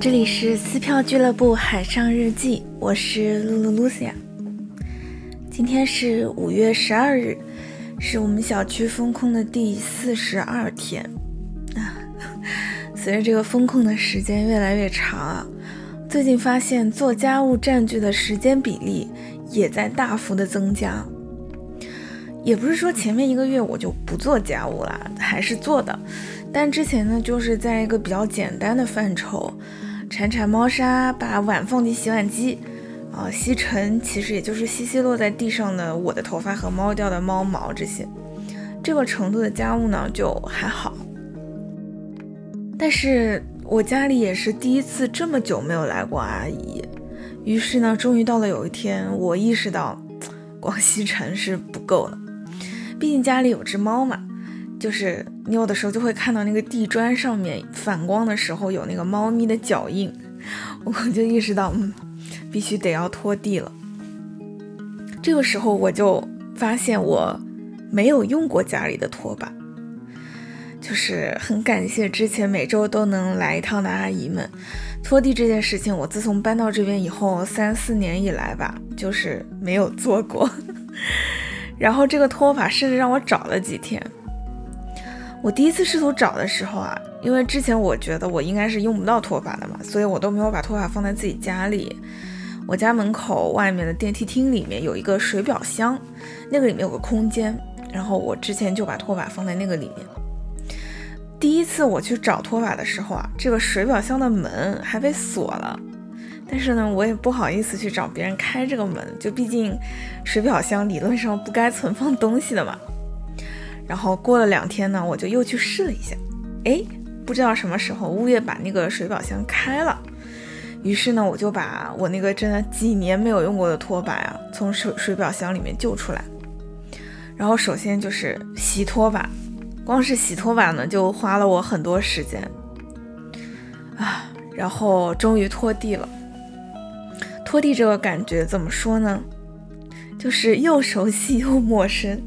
这里是撕票俱乐部海上日记，我是露露露西亚。今天是五月十二日，是我们小区封控的第四十二天啊。随着这个封控的时间越来越长啊，最近发现做家务占据的时间比例也在大幅的增加。也不是说前面一个月我就不做家务了，还是做的。但之前呢，就是在一个比较简单的范畴，铲铲猫砂，把碗放进洗碗机，啊，吸尘，其实也就是吸吸落在地上的我的头发和猫掉的猫毛这些，这个程度的家务呢就还好。但是我家里也是第一次这么久没有来过阿姨，于是呢，终于到了有一天，我意识到，光吸尘是不够了，毕竟家里有只猫嘛。就是你有的时候就会看到那个地砖上面反光的时候有那个猫咪的脚印，我就意识到，嗯，必须得要拖地了。这个时候我就发现我没有用过家里的拖把，就是很感谢之前每周都能来一趟的阿姨们。拖地这件事情，我自从搬到这边以后三四年以来吧，就是没有做过。然后这个拖把甚至让我找了几天。我第一次试图找的时候啊，因为之前我觉得我应该是用不到拖把的嘛，所以我都没有把拖把放在自己家里。我家门口外面的电梯厅里面有一个水表箱，那个里面有个空间，然后我之前就把拖把放在那个里面。第一次我去找拖把的时候啊，这个水表箱的门还被锁了，但是呢，我也不好意思去找别人开这个门，就毕竟水表箱理论上不该存放东西的嘛。然后过了两天呢，我就又去试了一下，哎，不知道什么时候物业把那个水表箱开了，于是呢，我就把我那个真的几年没有用过的拖把呀，从水水表箱里面救出来。然后首先就是洗拖把，光是洗拖把呢，就花了我很多时间啊。然后终于拖地了，拖地这个感觉怎么说呢？就是又熟悉又陌生。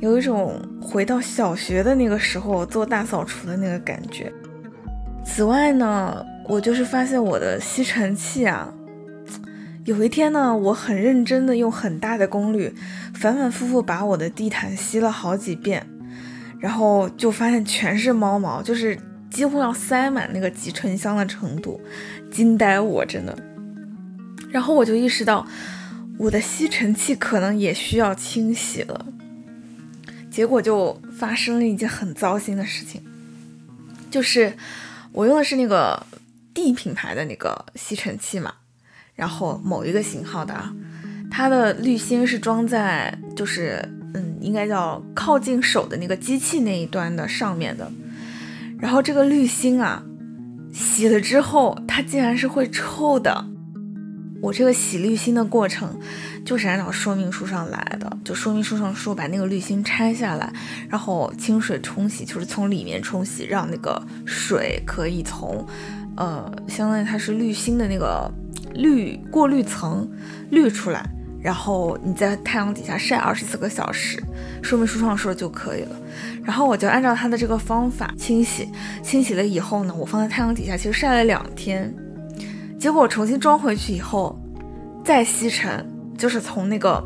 有一种回到小学的那个时候做大扫除的那个感觉。此外呢，我就是发现我的吸尘器啊，有一天呢，我很认真的用很大的功率，反反复复把我的地毯吸了好几遍，然后就发现全是猫毛，就是几乎要塞满那个集尘箱的程度，惊呆我真的。然后我就意识到，我的吸尘器可能也需要清洗了。结果就发生了一件很糟心的事情，就是我用的是那个 D 品牌的那个吸尘器嘛，然后某一个型号的啊，它的滤芯是装在就是嗯，应该叫靠近手的那个机器那一端的上面的，然后这个滤芯啊，洗了之后它竟然是会臭的。我这个洗滤芯的过程，就是按照说明书上来的。就说明书上说，把那个滤芯拆下来，然后清水冲洗，就是从里面冲洗，让那个水可以从，呃，相当于它是滤芯的那个滤过滤层滤出来，然后你在太阳底下晒二十四个小时，说明书上说就可以了。然后我就按照它的这个方法清洗，清洗了以后呢，我放在太阳底下，其实晒了两天。结果重新装回去以后，再吸尘，就是从那个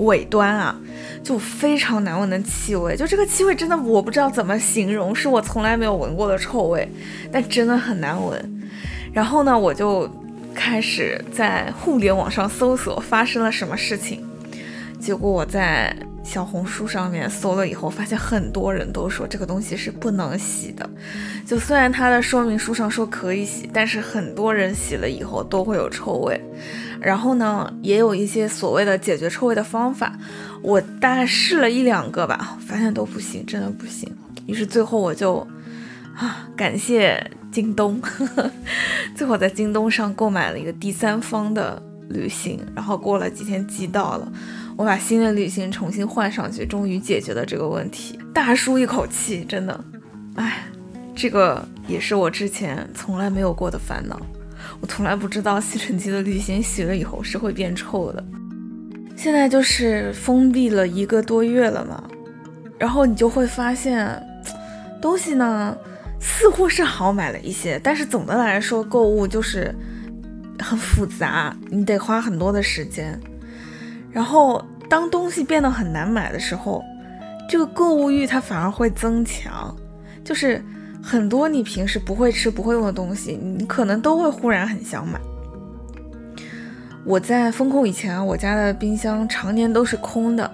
尾端啊，就非常难闻的气味。就这个气味真的我不知道怎么形容，是我从来没有闻过的臭味，但真的很难闻。然后呢，我就开始在互联网上搜索发生了什么事情。结果我在。小红书上面搜了以后，发现很多人都说这个东西是不能洗的。就虽然它的说明书上说可以洗，但是很多人洗了以后都会有臭味。然后呢，也有一些所谓的解决臭味的方法，我大概试了一两个吧，发现都不行，真的不行。于是最后我就啊，感谢京东，最后在京东上购买了一个第三方的滤芯，然后过了几天寄到了。我把新的滤芯重新换上去，终于解决了这个问题，大舒一口气，真的。哎，这个也是我之前从来没有过的烦恼，我从来不知道吸尘器的滤芯洗了以后是会变臭的。现在就是封闭了一个多月了嘛，然后你就会发现，东西呢，似乎是好买了一些，但是总的来说，购物就是很复杂，你得花很多的时间。然后当东西变得很难买的时候，这个购物欲它反而会增强，就是很多你平时不会吃、不会用的东西，你可能都会忽然很想买。我在风控以前，我家的冰箱常年都是空的，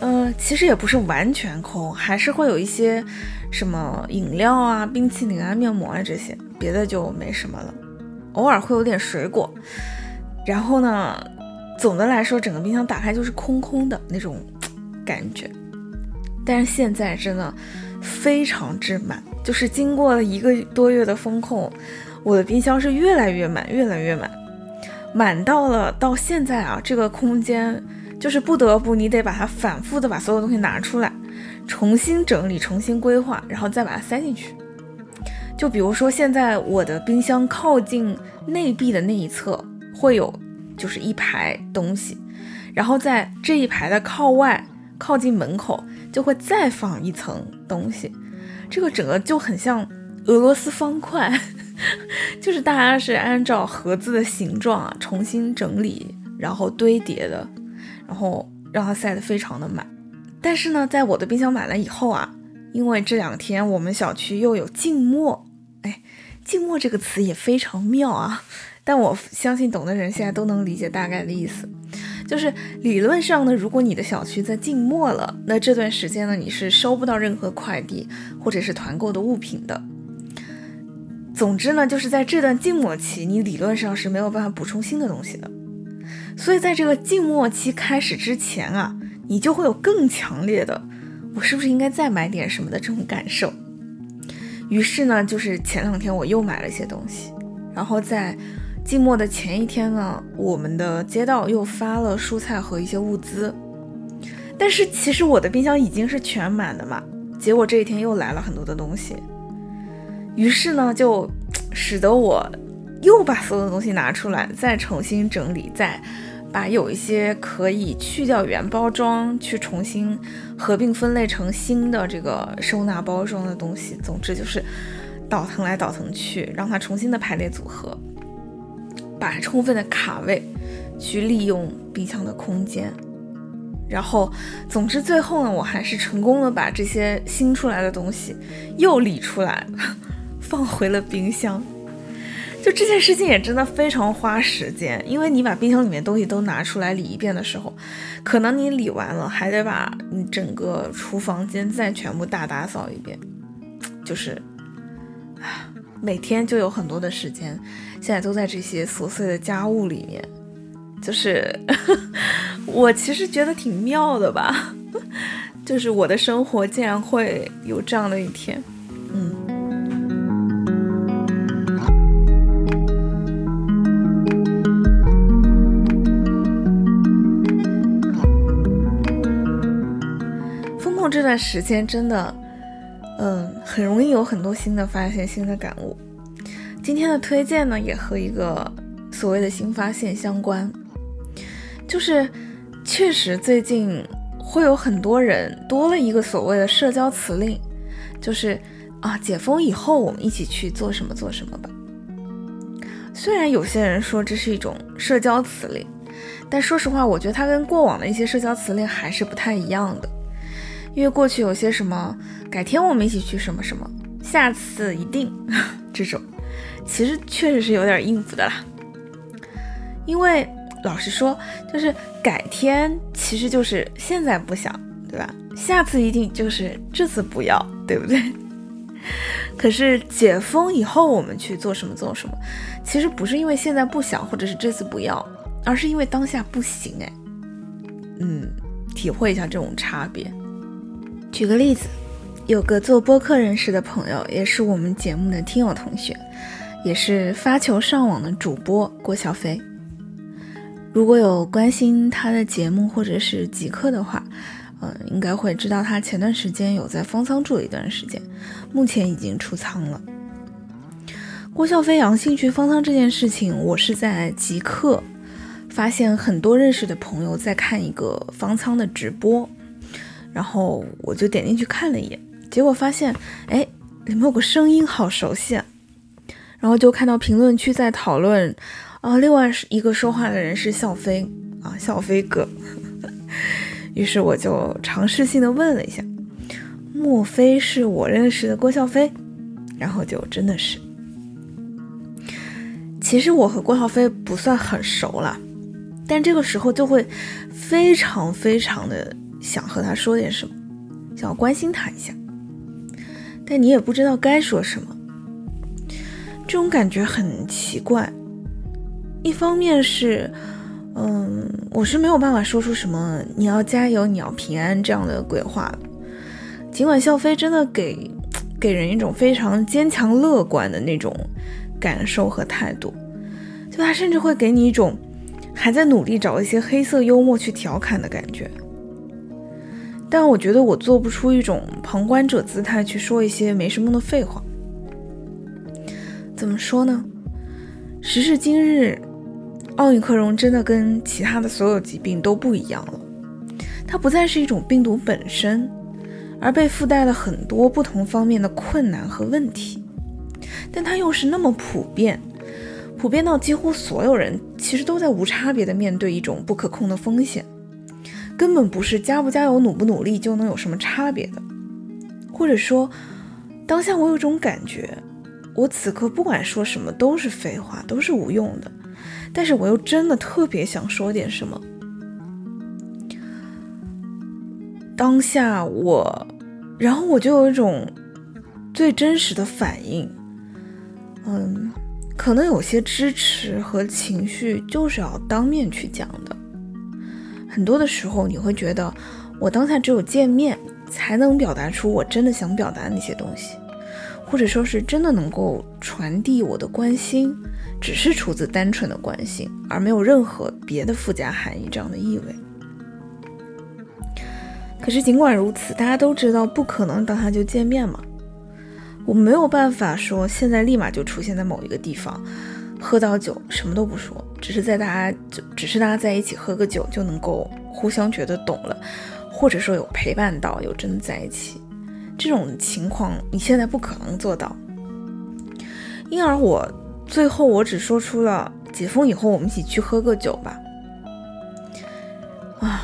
嗯，其实也不是完全空，还是会有一些什么饮料啊、冰淇淋啊、面膜啊这些，别的就没什么了。偶尔会有点水果，然后呢，总的来说，整个冰箱打开就是空空的那种感觉。但是现在真的非常之满，就是经过了一个多月的风控，我的冰箱是越来越满，越来越满。满到了，到现在啊，这个空间就是不得不你得把它反复的把所有东西拿出来，重新整理、重新规划，然后再把它塞进去。就比如说现在我的冰箱靠近内壁的那一侧会有就是一排东西，然后在这一排的靠外靠近门口就会再放一层东西，这个整个就很像俄罗斯方块。就是大家是按照盒子的形状啊重新整理，然后堆叠的，然后让它塞得非常的满。但是呢，在我的冰箱满了以后啊，因为这两天我们小区又有静默，哎，静默这个词也非常妙啊。但我相信懂的人现在都能理解大概的意思，就是理论上呢，如果你的小区在静默了，那这段时间呢，你是收不到任何快递或者是团购的物品的。总之呢，就是在这段静默期，你理论上是没有办法补充新的东西的。所以在这个静默期开始之前啊，你就会有更强烈的“我是不是应该再买点什么”的这种感受。于是呢，就是前两天我又买了一些东西，然后在静默的前一天呢，我们的街道又发了蔬菜和一些物资。但是其实我的冰箱已经是全满的嘛，结果这一天又来了很多的东西。于是呢，就使得我又把所有的东西拿出来，再重新整理，再把有一些可以去掉原包装，去重新合并分类成新的这个收纳包装的东西。总之就是倒腾来倒腾去，让它重新的排列组合，把充分的卡位，去利用冰箱的空间。然后，总之最后呢，我还是成功的把这些新出来的东西又理出来。放回了冰箱，就这件事情也真的非常花时间，因为你把冰箱里面东西都拿出来理一遍的时候，可能你理完了还得把你整个厨房间再全部大打扫一遍，就是，每天就有很多的时间，现在都在这些琐碎的家务里面，就是 我其实觉得挺妙的吧，就是我的生活竟然会有这样的一天，嗯。这段时间真的，嗯，很容易有很多新的发现、新的感悟。今天的推荐呢，也和一个所谓的新发现相关，就是确实最近会有很多人多了一个所谓的社交辞令，就是啊，解封以后我们一起去做什么做什么吧。虽然有些人说这是一种社交辞令，但说实话，我觉得它跟过往的一些社交辞令还是不太一样的。因为过去有些什么，改天我们一起去什么什么，下次一定 这种，其实确实是有点应付的啦。因为老实说，就是改天其实就是现在不想，对吧？下次一定就是这次不要，对不对？可是解封以后我们去做什么做什么，其实不是因为现在不想，或者是这次不要，而是因为当下不行哎。嗯，体会一下这种差别。举个例子，有个做播客认识的朋友，也是我们节目的听友同学，也是发球上网的主播郭小飞。如果有关心他的节目或者是极客的话，嗯，应该会知道他前段时间有在方舱住了一段时间，目前已经出舱了。郭小飞阳性去方舱这件事情，我是在极客发现很多认识的朋友在看一个方舱的直播。然后我就点进去看了一眼，结果发现，哎，里面有个声音好熟悉，啊，然后就看到评论区在讨论，啊，另外一个说话的人是笑飞啊，笑飞哥。于是我就尝试性的问了一下，莫非是我认识的郭笑飞？然后就真的是。其实我和郭笑飞不算很熟了，但这个时候就会非常非常的想和他说点什么，想要关心他一下。但你也不知道该说什么，这种感觉很奇怪。一方面是，嗯，我是没有办法说出什么“你要加油，你要平安”这样的鬼话。尽管笑飞真的给给人一种非常坚强乐观的那种感受和态度，就他甚至会给你一种还在努力找一些黑色幽默去调侃的感觉。但我觉得我做不出一种旁观者姿态去说一些没什么的废话。怎么说呢？时至今日，奥密克戎真的跟其他的所有疾病都不一样了。它不再是一种病毒本身，而被附带了很多不同方面的困难和问题。但它又是那么普遍，普遍到几乎所有人其实都在无差别的面对一种不可控的风险。根本不是加不加油、努不努力就能有什么差别的，或者说，当下我有种感觉，我此刻不管说什么都是废话，都是无用的，但是我又真的特别想说点什么。当下我，然后我就有一种最真实的反应，嗯，可能有些支持和情绪就是要当面去讲的。很多的时候，你会觉得我当下只有见面才能表达出我真的想表达的那些东西，或者说是真的能够传递我的关心，只是出自单纯的关心，而没有任何别的附加含义这样的意味。可是尽管如此，大家都知道不可能当下就见面嘛，我没有办法说现在立马就出现在某一个地方。喝到酒，什么都不说，只是在大家就只是大家在一起喝个酒就能够互相觉得懂了，或者说有陪伴到，有真的在一起，这种情况你现在不可能做到。因而我最后我只说出了解封以后我们一起去喝个酒吧。啊，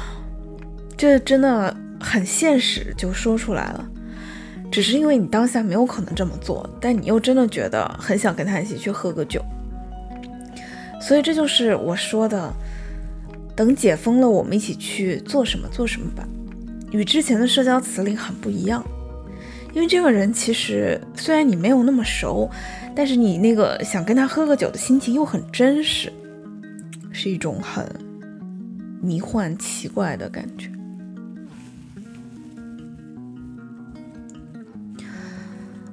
这真的很现实，就说出来了，只是因为你当下没有可能这么做，但你又真的觉得很想跟他一起去喝个酒。所以这就是我说的，等解封了，我们一起去做什么做什么吧。与之前的社交词里很不一样，因为这个人其实虽然你没有那么熟，但是你那个想跟他喝个酒的心情又很真实，是一种很迷幻奇怪的感觉。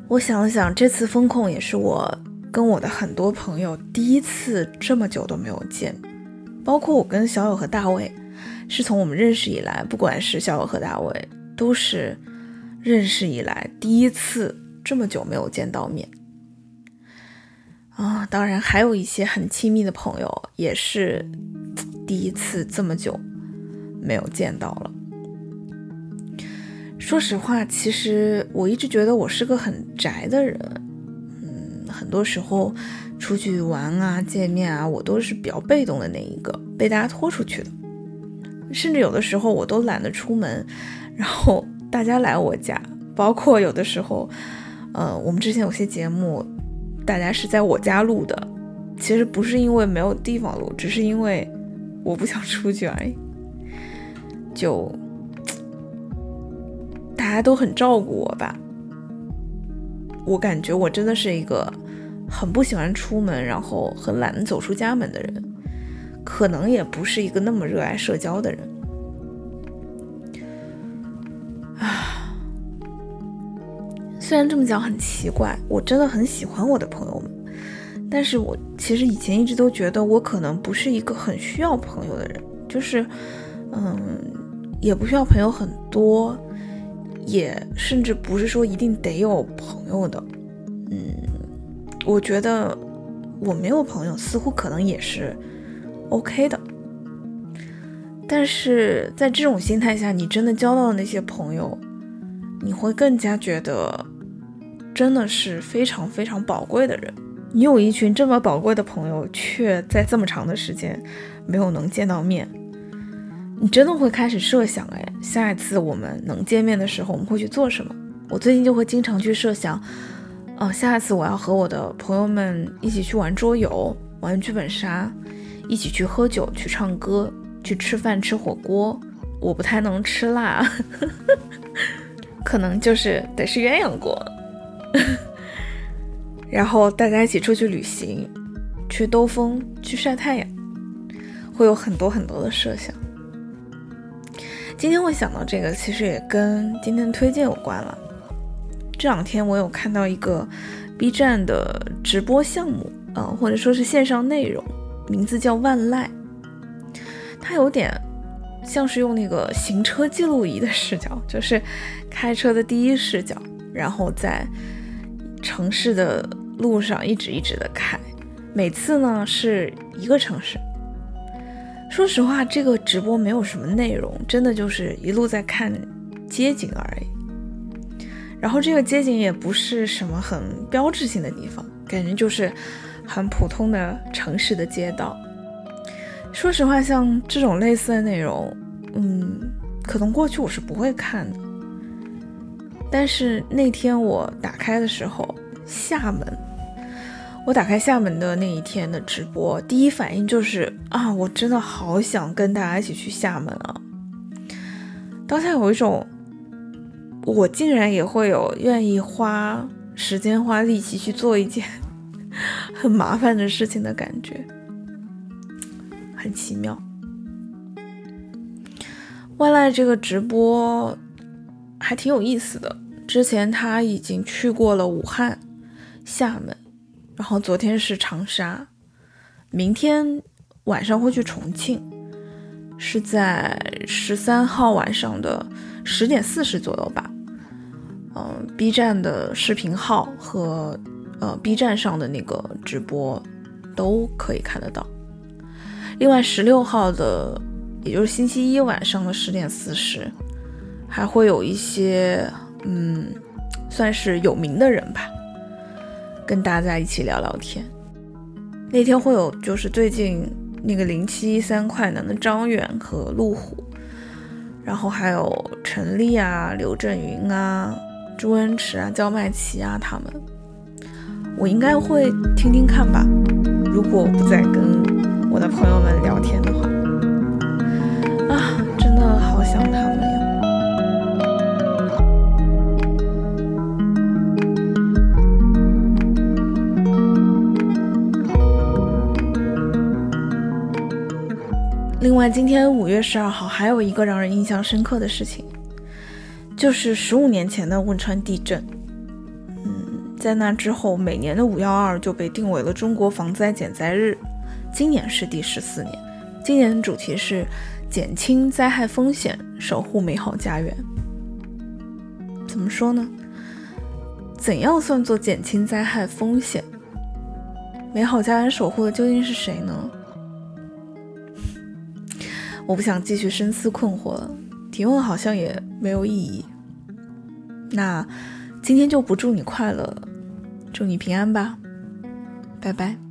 我想了想，这次风控也是我。跟我的很多朋友第一次这么久都没有见，包括我跟小友和大卫，是从我们认识以来，不管是小友和大卫，都是认识以来第一次这么久没有见到面。啊，当然还有一些很亲密的朋友，也是第一次这么久没有见到了。说实话，其实我一直觉得我是个很宅的人。很多时候出去玩啊、见面啊，我都是比较被动的那一个，被大家拖出去的。甚至有的时候我都懒得出门，然后大家来我家，包括有的时候，呃，我们之前有些节目，大家是在我家录的，其实不是因为没有地方录，只是因为我不想出去而已。就大家都很照顾我吧，我感觉我真的是一个。很不喜欢出门，然后很懒得走出家门的人，可能也不是一个那么热爱社交的人。啊，虽然这么讲很奇怪，我真的很喜欢我的朋友们，但是我其实以前一直都觉得我可能不是一个很需要朋友的人，就是，嗯，也不需要朋友很多，也甚至不是说一定得有朋友的，嗯。我觉得我没有朋友，似乎可能也是 OK 的。但是在这种心态下，你真的交到的那些朋友，你会更加觉得真的是非常非常宝贵的人。你有一群这么宝贵的朋友，却在这么长的时间没有能见到面，你真的会开始设想，哎，下一次我们能见面的时候，我们会去做什么？我最近就会经常去设想，哦，下一次我要和我的朋友们一起去玩桌游、玩剧本杀，一起去喝酒、去唱歌、去吃饭、吃火锅。我不太能吃辣，呵 呵可能就是得是鸳鸯锅。然后大家一起出去旅行，去兜风，去晒太阳，会有很多很多的设想。今天会想到这个，其实也跟今天的推荐有关了。这两天我有看到一个 B 站的直播项目，呃，或者说是线上内容，名字叫万籁，它有点像是用那个行车记录仪的视角，就是开车的第一视角，然后在城市的。路上一直一直的开，每次呢是一个城市。说实话，这个直播没有什么内容，真的就是一路在看街景而已。然后这个街景也不是什么很标志性的地方，感觉就是很普通的城市的街道。说实话，像这种类似的内容，嗯，可能过去我是不会看的。但是那天我打开的时候。厦门，我打开厦门的那一天的直播，第一反应就是啊，我真的好想跟大家一起去厦门啊！当下有一种，我竟然也会有愿意花时间、花力气去做一件 很麻烦的事情的感觉，很奇妙。万籁这个直播还挺有意思的，之前他已经去过了武汉。厦门，然后昨天是长沙，明天晚上会去重庆，是在十三号晚上的十点四十左右吧。嗯，B 站的视频号和呃 B 站上的那个直播都可以看得到。另外十六号的，也就是星期一晚上的十点四十，还会有一些嗯，算是有名的人吧。跟大家一起聊聊天，那天会有就是最近那个零七三快男的张远和路虎，然后还有陈丽啊、刘震云啊、朱恩池啊、焦麦琪啊他们，我应该会听听看吧。如果我不再跟我的朋友们聊天的话，啊，真的好想他们呀。另外，今天五月十二号还有一个让人印象深刻的事情，就是十五年前的汶川地震。嗯，在那之后，每年的五幺二就被定为了中国防灾减灾日，今年是第十四年。今年的主题是减轻灾害风险，守护美好家园。怎么说呢？怎样算作减轻灾害风险？美好家园守护的究竟是谁呢？我不想继续深思困惑了，提问好像也没有意义。那今天就不祝你快乐，祝你平安吧，拜拜。